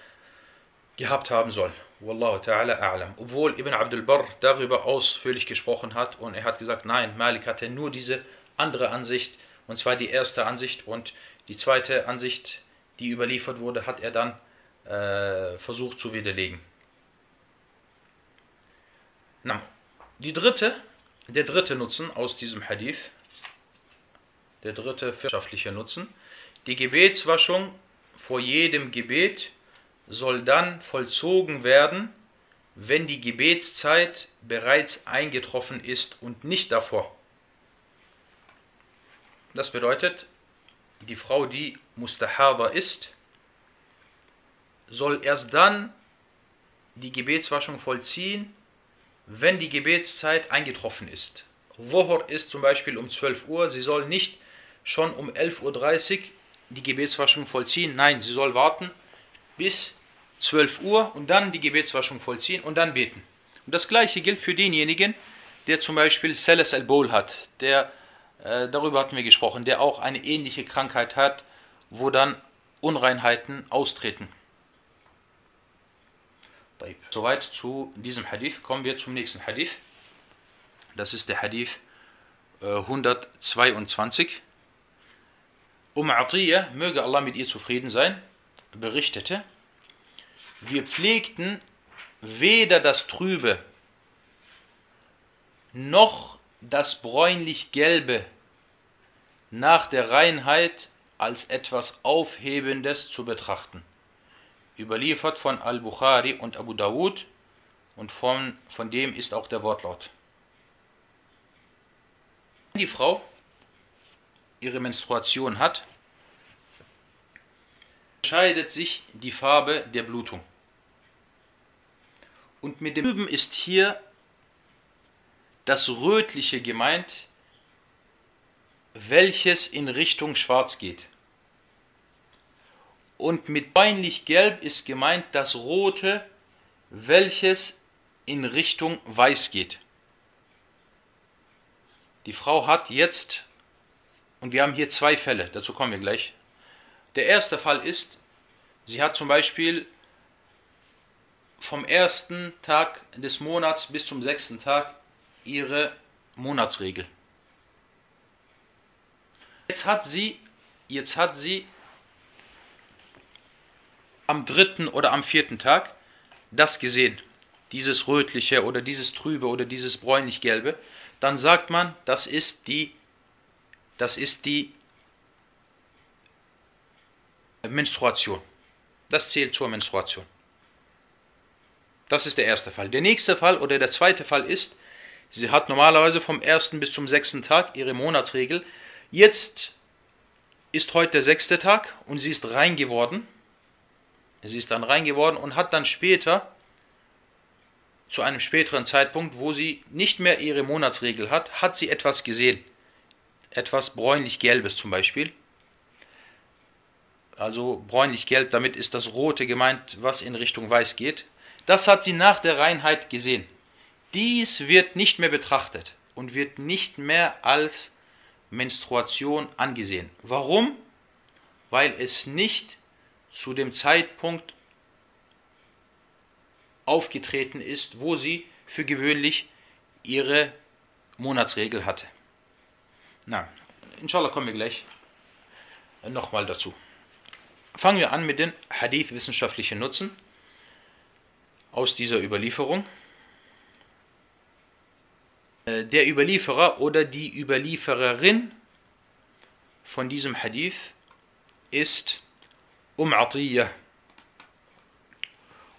gehabt haben soll. Wallahu ta'ala a'lam. Obwohl Ibn Abdul Barr darüber ausführlich gesprochen hat und er hat gesagt, nein, Malik hatte nur diese andere Ansicht und zwar die erste Ansicht und die zweite Ansicht, die überliefert wurde, hat er dann äh, versucht zu widerlegen. Na, die dritte, der dritte Nutzen aus diesem Hadith, der dritte wirtschaftliche Nutzen, die Gebetswaschung vor jedem Gebet soll dann vollzogen werden, wenn die Gebetszeit bereits eingetroffen ist und nicht davor. Das bedeutet, die Frau, die Mustahaba ist, soll erst dann die Gebetswaschung vollziehen, wenn die Gebetszeit eingetroffen ist. Wohor ist zum Beispiel um 12 Uhr, sie soll nicht schon um 11.30 Uhr die Gebetswaschung vollziehen, nein, sie soll warten bis 12 Uhr und dann die Gebetswaschung vollziehen und dann beten. Und das gleiche gilt für denjenigen, der zum Beispiel Celes al-Bol hat, der, äh, darüber hatten wir gesprochen, der auch eine ähnliche Krankheit hat, wo dann Unreinheiten austreten. Soweit zu diesem Hadith. Kommen wir zum nächsten Hadith. Das ist der Hadith äh, 122. Um Atiyah, möge Allah mit ihr zufrieden sein, berichtete, wir pflegten weder das Trübe noch das bräunlich-gelbe nach der Reinheit als etwas Aufhebendes zu betrachten. Überliefert von Al-Bukhari und Abu Dawud und von, von dem ist auch der Wortlaut. Wenn die Frau ihre Menstruation hat, unterscheidet sich die Farbe der Blutung. Und mit dem Üben ist hier das Rötliche gemeint, welches in Richtung Schwarz geht. Und mit beinlich Gelb ist gemeint das Rote, welches in Richtung Weiß geht. Die Frau hat jetzt, und wir haben hier zwei Fälle, dazu kommen wir gleich. Der erste Fall ist, sie hat zum Beispiel vom ersten Tag des Monats bis zum sechsten Tag ihre Monatsregel. Jetzt hat sie, jetzt hat sie am dritten oder am vierten Tag das gesehen, dieses rötliche oder dieses trübe oder dieses bräunlich-gelbe, dann sagt man, das ist die, das ist die Menstruation. Das zählt zur Menstruation. Das ist der erste Fall. Der nächste Fall oder der zweite Fall ist, sie hat normalerweise vom ersten bis zum sechsten Tag ihre Monatsregel. Jetzt ist heute der sechste Tag und sie ist rein geworden. Sie ist dann rein geworden und hat dann später, zu einem späteren Zeitpunkt, wo sie nicht mehr ihre Monatsregel hat, hat sie etwas gesehen. Etwas bräunlich-gelbes zum Beispiel. Also bräunlich-gelb, damit ist das Rote gemeint, was in Richtung Weiß geht. Das hat sie nach der Reinheit gesehen. Dies wird nicht mehr betrachtet und wird nicht mehr als Menstruation angesehen. Warum? Weil es nicht zu dem Zeitpunkt aufgetreten ist, wo sie für gewöhnlich ihre Monatsregel hatte. Na, inshallah kommen wir gleich nochmal dazu. Fangen wir an mit den Hadith-wissenschaftlichen Nutzen aus dieser Überlieferung. Äh, der Überlieferer oder die Überliefererin von diesem Hadith ist Um Atiyah.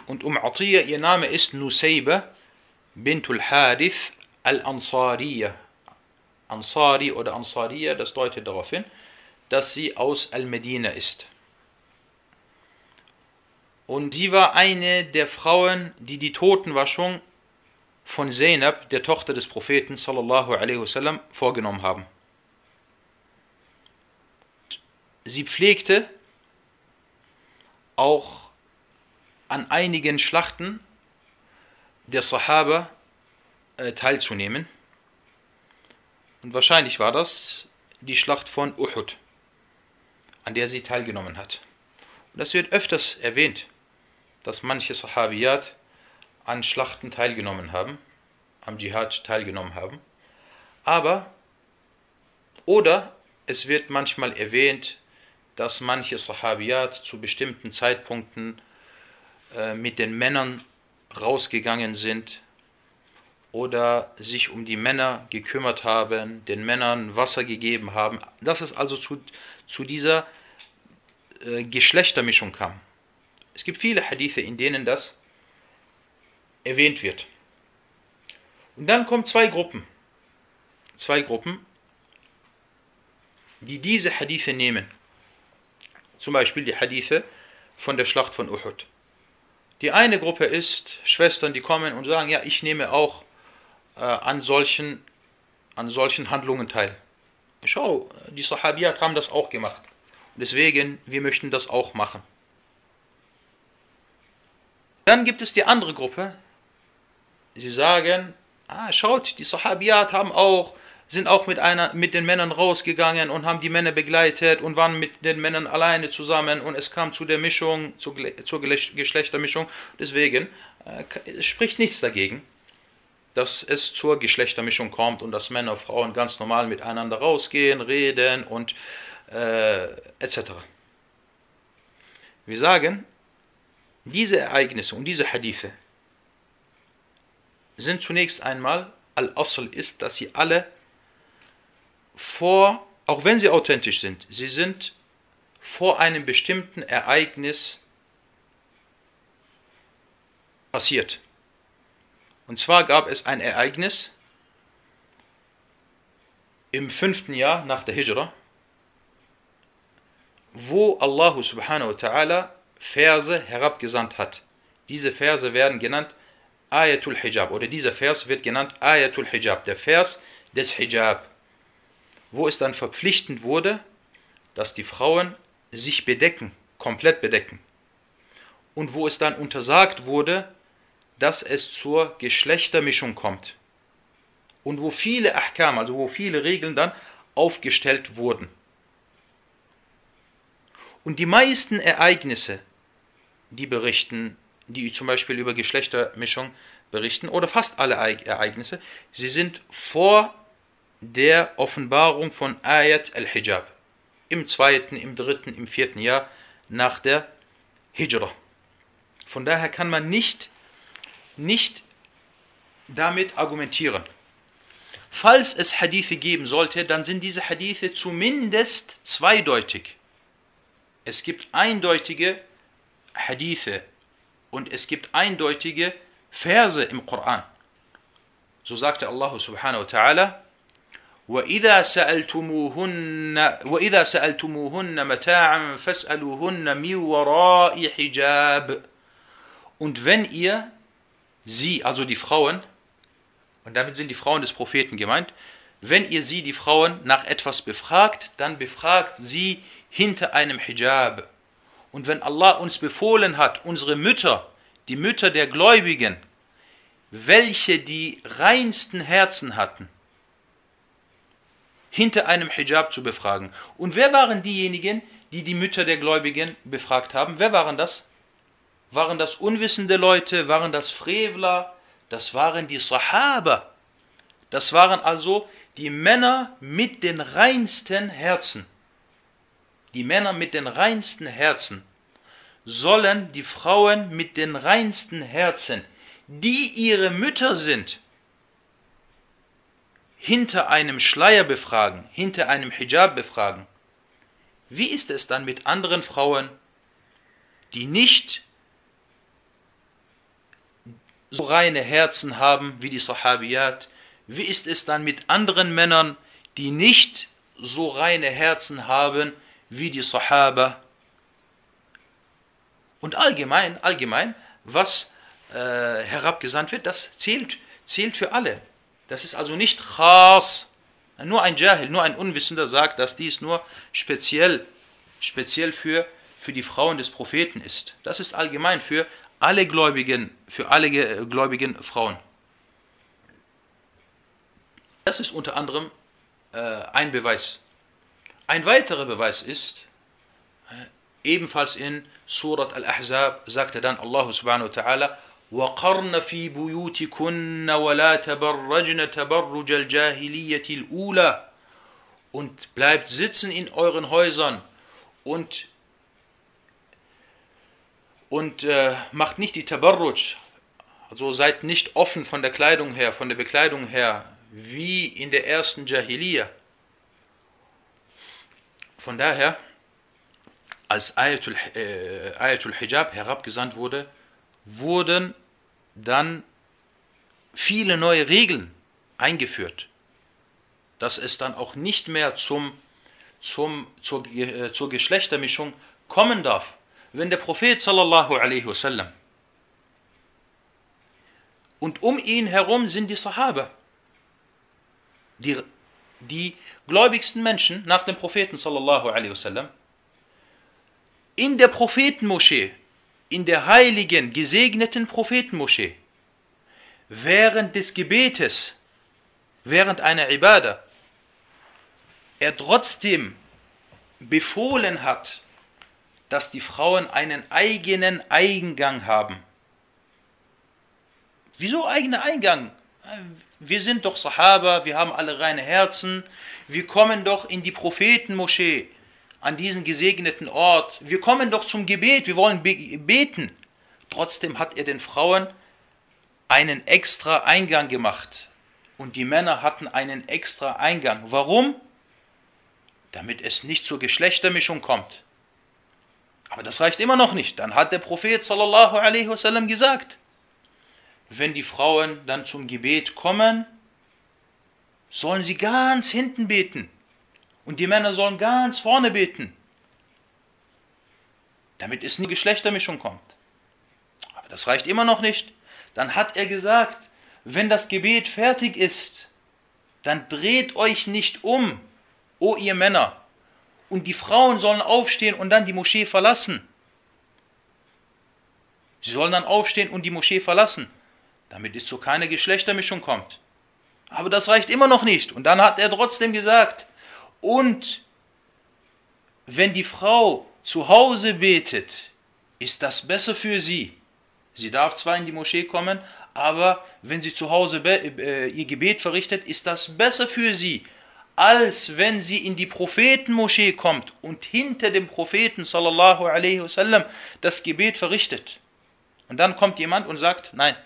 Und Um Atiyah, ihr Name ist Nusayba bintul Hadith al-Ansariya. Ansari oder Ansariya, das deutet darauf hin, dass sie aus Al-Medina ist. Und sie war eine der Frauen, die die Totenwaschung von Zainab, der Tochter des Propheten sallallahu alaihi wasallam, vorgenommen haben. Sie pflegte auch an einigen Schlachten der Sahaba äh, teilzunehmen. Und wahrscheinlich war das die Schlacht von Uhud, an der sie teilgenommen hat. Und das wird öfters erwähnt dass manche Sahabiyat an Schlachten teilgenommen haben, am Dschihad teilgenommen haben. Aber, oder es wird manchmal erwähnt, dass manche Sahabiyat zu bestimmten Zeitpunkten äh, mit den Männern rausgegangen sind oder sich um die Männer gekümmert haben, den Männern Wasser gegeben haben, dass es also zu, zu dieser äh, Geschlechtermischung kam. Es gibt viele Hadithe, in denen das erwähnt wird. Und dann kommen zwei Gruppen. Zwei Gruppen, die diese Hadithe nehmen. Zum Beispiel die Hadithe von der Schlacht von Uhud. Die eine Gruppe ist Schwestern, die kommen und sagen, ja, ich nehme auch äh, an, solchen, an solchen Handlungen teil. Schau, die Sahabiyat haben das auch gemacht. Deswegen, wir möchten das auch machen. Dann gibt es die andere Gruppe. Sie sagen, ah, schaut, die Sahabiyat haben auch, sind auch mit, einer, mit den Männern rausgegangen und haben die Männer begleitet und waren mit den Männern alleine zusammen und es kam zu der Mischung, zur, zur Geschlechtermischung. Deswegen äh, spricht nichts dagegen, dass es zur Geschlechtermischung kommt und dass Männer und Frauen ganz normal miteinander rausgehen, reden und äh, etc. Wir sagen, diese Ereignisse und diese Hadithe sind zunächst einmal, Al-Asl ist, dass sie alle vor, auch wenn sie authentisch sind, sie sind vor einem bestimmten Ereignis passiert. Und zwar gab es ein Ereignis im fünften Jahr nach der Hijra, wo Allah subhanahu wa ta'ala Verse herabgesandt hat. Diese Verse werden genannt Ayatul Hijab oder dieser Vers wird genannt Ayatul Hijab, der Vers des Hijab, wo es dann verpflichtend wurde, dass die Frauen sich bedecken, komplett bedecken. Und wo es dann untersagt wurde, dass es zur Geschlechtermischung kommt. Und wo viele Ahkam, also wo viele Regeln dann aufgestellt wurden. Und die meisten Ereignisse, die berichten, die zum Beispiel über Geschlechtermischung berichten, oder fast alle Ereignisse, sie sind vor der Offenbarung von Ayat al-Hijab. Im zweiten, im dritten, im vierten Jahr nach der Hijra. Von daher kann man nicht, nicht damit argumentieren. Falls es Hadithe geben sollte, dann sind diese Hadithe zumindest zweideutig. Es gibt eindeutige Hadithe und es gibt eindeutige Verse im Koran. So sagte Allah subhanahu wa ta'ala, وإذا سألتموهن وإذا سألتموهن متاعا فاسألوهن من وراء حجاب Und wenn ihr sie, also die Frauen, und damit sind die Frauen des Propheten gemeint, wenn ihr sie, die Frauen, nach etwas befragt, dann befragt sie hinter einem Hijab. Und wenn Allah uns befohlen hat, unsere Mütter, die Mütter der Gläubigen, welche die reinsten Herzen hatten, hinter einem Hijab zu befragen. Und wer waren diejenigen, die die Mütter der Gläubigen befragt haben? Wer waren das? Waren das unwissende Leute? Waren das Frevler? Das waren die Sahaba. Das waren also die Männer mit den reinsten Herzen die Männer mit den reinsten Herzen, sollen die Frauen mit den reinsten Herzen, die ihre Mütter sind, hinter einem Schleier befragen, hinter einem Hijab befragen. Wie ist es dann mit anderen Frauen, die nicht so reine Herzen haben wie die Sahabiyat? Wie ist es dann mit anderen Männern, die nicht so reine Herzen haben wie die Sahaba. Und allgemein, allgemein, was äh, herabgesandt wird, das zählt, zählt für alle. Das ist also nicht khas. Nur ein Jahil, nur ein Unwissender sagt, dass dies nur speziell, speziell für, für die Frauen des Propheten ist. Das ist allgemein für alle Gläubigen, für alle gläubigen Frauen. Das ist unter anderem äh, ein Beweis. Ein weiterer Beweis ist, ebenfalls in Surat Al-Ahzab sagte dann Allah subhanahu wa ta'ala, وقرن في بيوتكن ولا تبرجن تبرج الجاهلية الأولى und bleibt sitzen in euren Häusern und und äh, macht nicht die Tabarruj, also seid nicht offen von der Kleidung her, von der Bekleidung her, wie in der ersten Jahiliyyah. Von daher, als Ayatul, äh, Ayatul Hijab herabgesandt wurde, wurden dann viele neue Regeln eingeführt, dass es dann auch nicht mehr zum, zum, zur, äh, zur Geschlechtermischung kommen darf. Wenn der Prophet sallallahu alaihi wasallam und um ihn herum sind die Sahaba, die, die gläubigsten Menschen nach dem Propheten sallallahu alaihi wasallam in der Prophetenmoschee, in der heiligen, gesegneten Prophetenmoschee, während des Gebetes, während einer Ibadah, er trotzdem befohlen hat, dass die Frauen einen eigenen Eingang haben. Wieso eigener Eingang? Wir sind doch Sahaba, wir haben alle reine Herzen, wir kommen doch in die Prophetenmoschee, an diesen gesegneten Ort, wir kommen doch zum Gebet, wir wollen beten. Trotzdem hat er den Frauen einen extra Eingang gemacht und die Männer hatten einen extra Eingang. Warum? Damit es nicht zur Geschlechtermischung kommt. Aber das reicht immer noch nicht. Dann hat der Prophet sallallahu alaihi wasallam gesagt, wenn die Frauen dann zum Gebet kommen, sollen sie ganz hinten beten und die Männer sollen ganz vorne beten, damit es nie Geschlechtermischung kommt. Aber das reicht immer noch nicht. Dann hat er gesagt, wenn das Gebet fertig ist, dann dreht euch nicht um, o ihr Männer, und die Frauen sollen aufstehen und dann die Moschee verlassen. Sie sollen dann aufstehen und die Moschee verlassen, damit es zu keiner Geschlechtermischung kommt. Aber das reicht immer noch nicht. Und dann hat er trotzdem gesagt, und wenn die Frau zu Hause betet, ist das besser für sie. Sie darf zwar in die Moschee kommen, aber wenn sie zu Hause äh, ihr Gebet verrichtet, ist das besser für sie, als wenn sie in die Prophetenmoschee kommt und hinter dem Propheten sallallahu alaihi wasallam das Gebet verrichtet. Und dann kommt jemand und sagt, nein,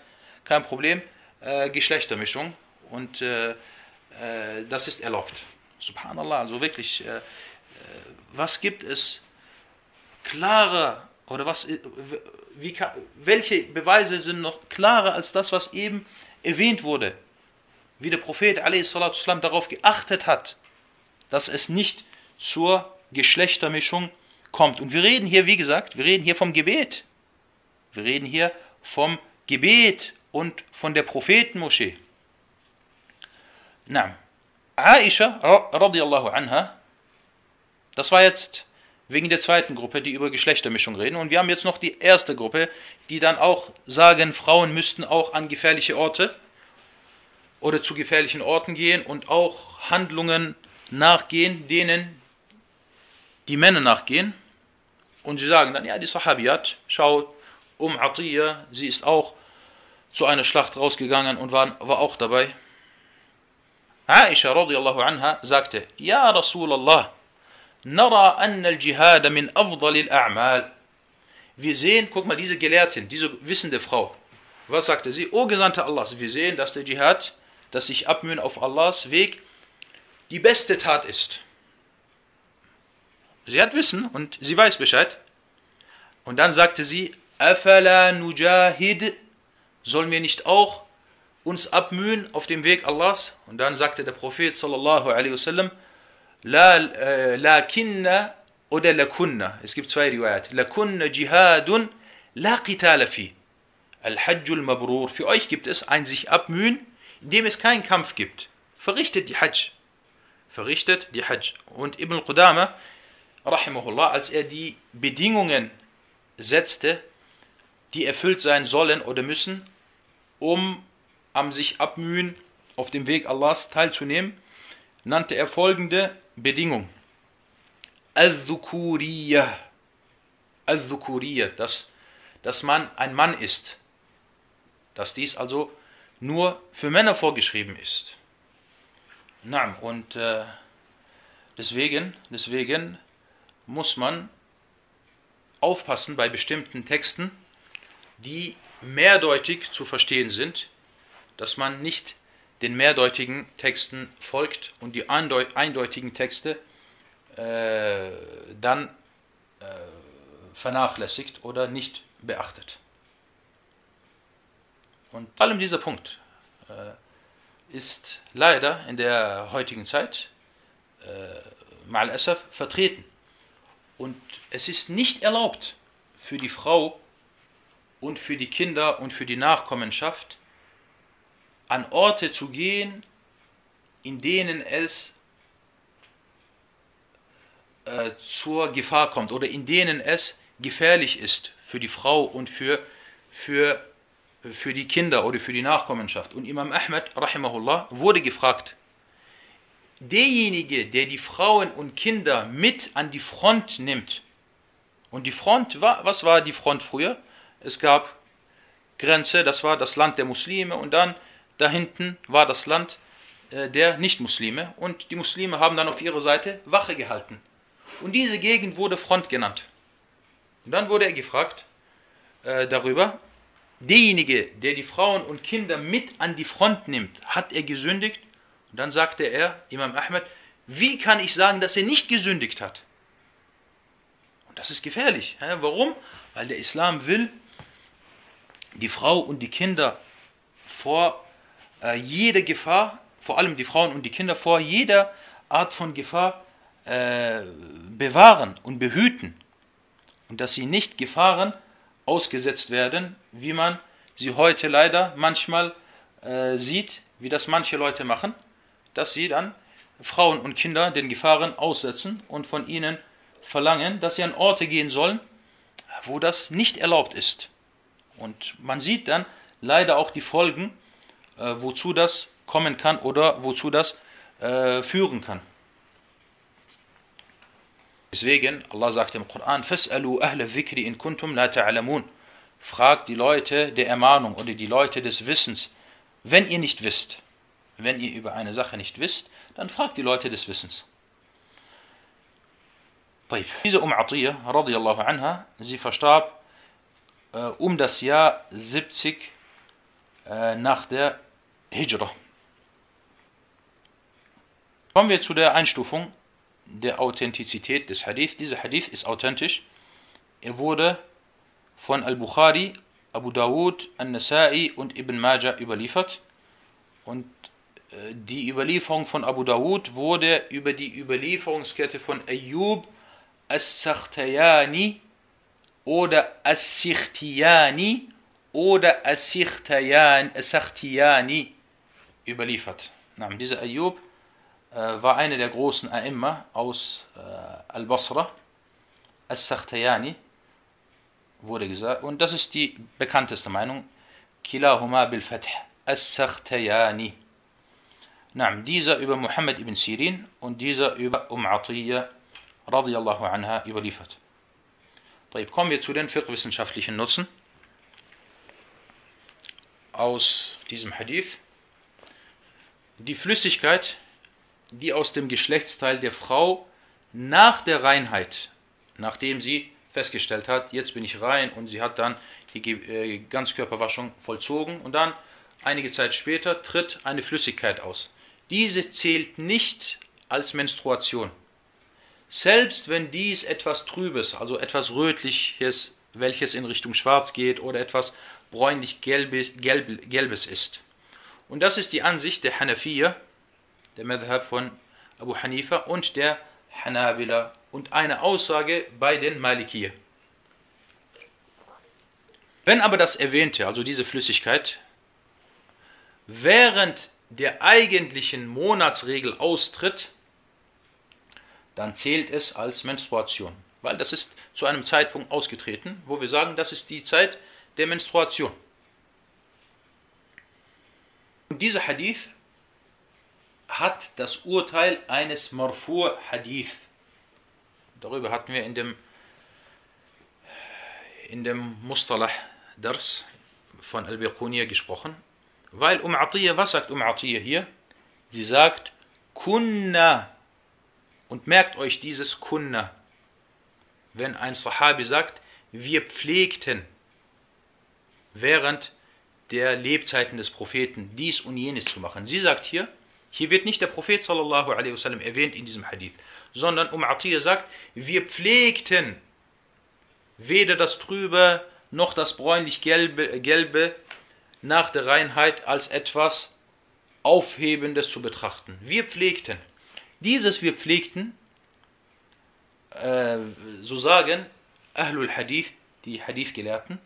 kein Problem, äh, Geschlechtermischung und äh, äh, das ist erlaubt. Subhanallah, also wirklich, äh, äh, was gibt es klarer oder was, äh, wie, welche Beweise sind noch klarer als das, was eben erwähnt wurde? Wie der Prophet والسلام, darauf geachtet hat, dass es nicht zur Geschlechtermischung kommt. Und wir reden hier, wie gesagt, wir reden hier vom Gebet. Wir reden hier vom Gebet und von der Prophetenmoschee. Na, Aisha radiallahu anha, das war jetzt wegen der zweiten Gruppe, die über Geschlechtermischung reden. Und wir haben jetzt noch die erste Gruppe, die dann auch sagen, Frauen müssten auch an gefährliche Orte oder zu gefährlichen Orten gehen und auch Handlungen nachgehen, denen die Männer nachgehen. Und sie sagen dann, ja, die Sahabiyat, schau, um Atiyah, sie ist auch zu einer Schlacht rausgegangen und war, war auch dabei. Aisha radiallahu anha sagte, Ja Rasulallah, nara anna al-Jihad min afdalil a'mal. Wir sehen, guck mal, diese Gelehrtin, diese wissende Frau, was sagte sie? O Gesandte Allahs, wir sehen, dass der Dschihad, dass sich abmühen auf Allahs Weg, die beste Tat ist. Sie hat Wissen und sie weiß Bescheid. Und dann sagte sie, Afala nujahid sollen wir nicht auch uns abmühen auf dem Weg Allahs? Und dann sagte der Prophet sallallahu alaihi wasallam, La, äh, lakinna oder lakunna. Es gibt zwei Riwayat. Lakunna jihadun la qitala fi. Al-Hajjul Mabrur. Für euch gibt es ein sich abmühen, indem es keinen Kampf gibt. Verrichtet die Hajj. Verrichtet die Hajj. Und Ibn Qudama, rahimahullah, als er die Bedingungen setzte, die erfüllt sein sollen oder müssen, um am sich abmühen auf dem Weg Allahs teilzunehmen, nannte er folgende Bedingung. Al-Dhukuriyah. Al-Dhukuriyah, dass, dass man ein Mann ist. Dass dies also nur für Männer vorgeschrieben ist. Na, und äh, deswegen, deswegen muss man aufpassen bei bestimmten Texten, die mehrdeutig zu verstehen sind, dass man nicht den mehrdeutigen Texten folgt und die eindeutigen Texte äh, dann äh, vernachlässigt oder nicht beachtet. Und vor allem dieser Punkt äh, ist leider in der heutigen Zeit äh, mal vertreten. Und es ist nicht erlaubt für die Frau und für die Kinder und für die Nachkommenschaft an Orte zu gehen, in denen es äh, zur Gefahr kommt oder in denen es gefährlich ist für die Frau und für, für, für die Kinder oder für die Nachkommenschaft. Und Imam Ahmed, rahimahullah, wurde gefragt, derjenige, der die Frauen und Kinder mit an die Front nimmt, und die Front war, was war die Front früher? Es gab Grenze, das war das Land der Muslime und dann da hinten war das Land äh, der Nicht-Muslime und die Muslime haben dann auf ihrer Seite Wache gehalten. Und diese Gegend wurde Front genannt. Und dann wurde er gefragt äh, darüber, derjenige, der die Frauen und Kinder mit an die Front nimmt, hat er gesündigt? Und dann sagte er, Imam Ahmed, wie kann ich sagen, dass er nicht gesündigt hat? Und das ist gefährlich. Warum? Weil der Islam will die Frau und die Kinder vor äh, jeder Gefahr, vor allem die Frauen und die Kinder, vor jeder Art von Gefahr äh, bewahren und behüten. Und dass sie nicht Gefahren ausgesetzt werden, wie man sie heute leider manchmal äh, sieht, wie das manche Leute machen, dass sie dann Frauen und Kinder den Gefahren aussetzen und von ihnen verlangen, dass sie an Orte gehen sollen, wo das nicht erlaubt ist. Und man sieht dann leider auch die Folgen, äh, wozu das kommen kann oder wozu das äh, führen kann. Deswegen, Allah sagt im Koran, فَاسْأَلُوا أَهْلَ الذِّكْرِ إِن كُنْتُمْ لَا تَعْلَمُونَ Fragt die Leute der Ermahnung oder die Leute des Wissens, wenn ihr nicht wisst. Wenn ihr über eine Sache nicht wisst, dann fragt die Leute des Wissens. Diese Um Atiyah, radiallahu anha, sie verstarb äh, um das Jahr 70 äh, nach der Hijra. Kommen wir zu der Einstufung der Authentizität des Hadith. Dieser Hadith ist authentisch. Er wurde von Al-Bukhari, Abu Dawud, An-Nasa'i und Ibn Majah überliefert. Und äh, die Überlieferung von Abu Dawud wurde über die Überlieferungskette von Ayyub As-Sakhtayani oder As-Sikhtiyani oder As-Sikhtiyani überliefert. Dieser Ayyub äh, war einer der großen A'imma aus äh, Al-Basra, As-Sakhtayani, wurde gesagt. Und das ist die bekannteste Meinung. Kilahuma bil Fath, As-Sakhtayani. dieser über Muhammad ibn Sirin und dieser über Um Atiyya radiallahu anha überliefert. Kommen wir zu den fiqh-wissenschaftlichen Nutzen aus diesem Hadith. Die Flüssigkeit, die aus dem Geschlechtsteil der Frau nach der Reinheit, nachdem sie festgestellt hat, jetzt bin ich rein und sie hat dann die äh, Ganzkörperwaschung vollzogen und dann einige Zeit später tritt eine Flüssigkeit aus. Diese zählt nicht als Menstruation. Selbst wenn dies etwas Trübes, also etwas Rötliches, welches in Richtung Schwarz geht oder etwas bräunlich-gelbes ist. Und das ist die Ansicht der Hanafiya, der Madhab von Abu Hanifa und der Hanabila und eine Aussage bei den Malikiyah. Wenn aber das Erwähnte, also diese Flüssigkeit, während der eigentlichen Monatsregel austritt, dann zählt es als Menstruation. Weil das ist zu einem Zeitpunkt ausgetreten, wo wir sagen, das ist die Zeit der Menstruation. Und dieser Hadith hat das Urteil eines Marfu' Hadith. Darüber hatten wir in dem, in dem Mustalah Dars von Al-Biquniyya gesprochen. Weil Um Atiyya, was sagt Um Atiyya hier? Sie sagt, Kunna und merkt euch dieses Kunna. Wenn ein Sahabi sagt, wir pflegten während der Lebzeiten des Propheten dies und jenes zu machen. Sie sagt hier, hier wird nicht der Prophet sallallahu alaihi wasallam erwähnt in diesem Hadith, sondern Um Atiyah sagt, wir pflegten weder das Trübe noch das bräunlich-gelbe Gelbe nach der Reinheit als etwas Aufhebendes zu betrachten. Wir pflegten. Dieses wir pflegten, äh, so sagen Ahlul Hadith, die Hadith-Gelehrten,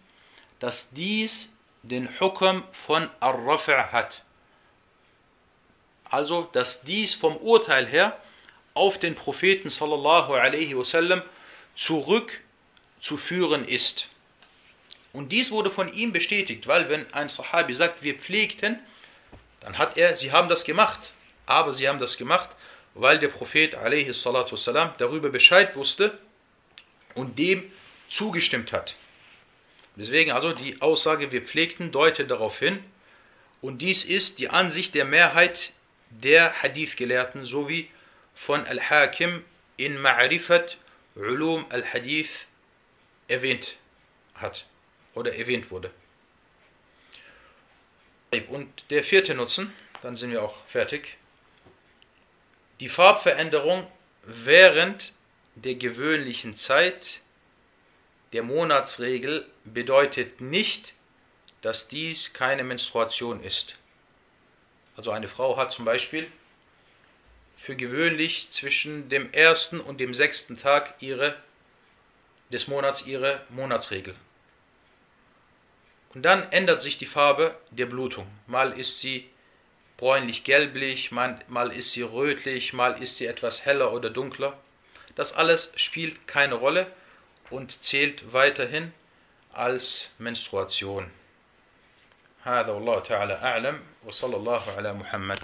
dass dies den Hukm von Ar-Raf' hat. also dass dies vom Urteil her auf den Propheten sallallahu alaihi wasallam zurückzuführen ist. Und dies wurde von ihm bestätigt, weil wenn ein Sahabi sagt, wir pflegten, dann hat er, sie haben das gemacht, aber sie haben das gemacht, weil der Prophet wasalam darüber Bescheid wusste und dem zugestimmt hat. Deswegen also die Aussage, wir pflegten, deutet darauf hin. Und dies ist die Ansicht der Mehrheit der Hadith-Gelehrten sowie von Al-Hakim in Ma'rifat Ulum al-Hadith erwähnt hat oder erwähnt wurde. Und der vierte Nutzen, dann sind wir auch fertig. Die Farbveränderung während der gewöhnlichen Zeit der Monatsregel bedeutet nicht, dass dies keine Menstruation ist. Also eine Frau hat zum Beispiel für gewöhnlich zwischen dem ersten und dem sechsten Tag ihre, des Monats ihre Monatsregel. Und dann ändert sich die Farbe der Blutung. Mal ist sie bräunlich-gelblich, mal, mal ist sie rötlich, mal ist sie etwas heller oder dunkler. Das alles spielt keine Rolle und zählt weiterhin als Menstruation. هذا والله تعالى أعلم وصلى الله على محمد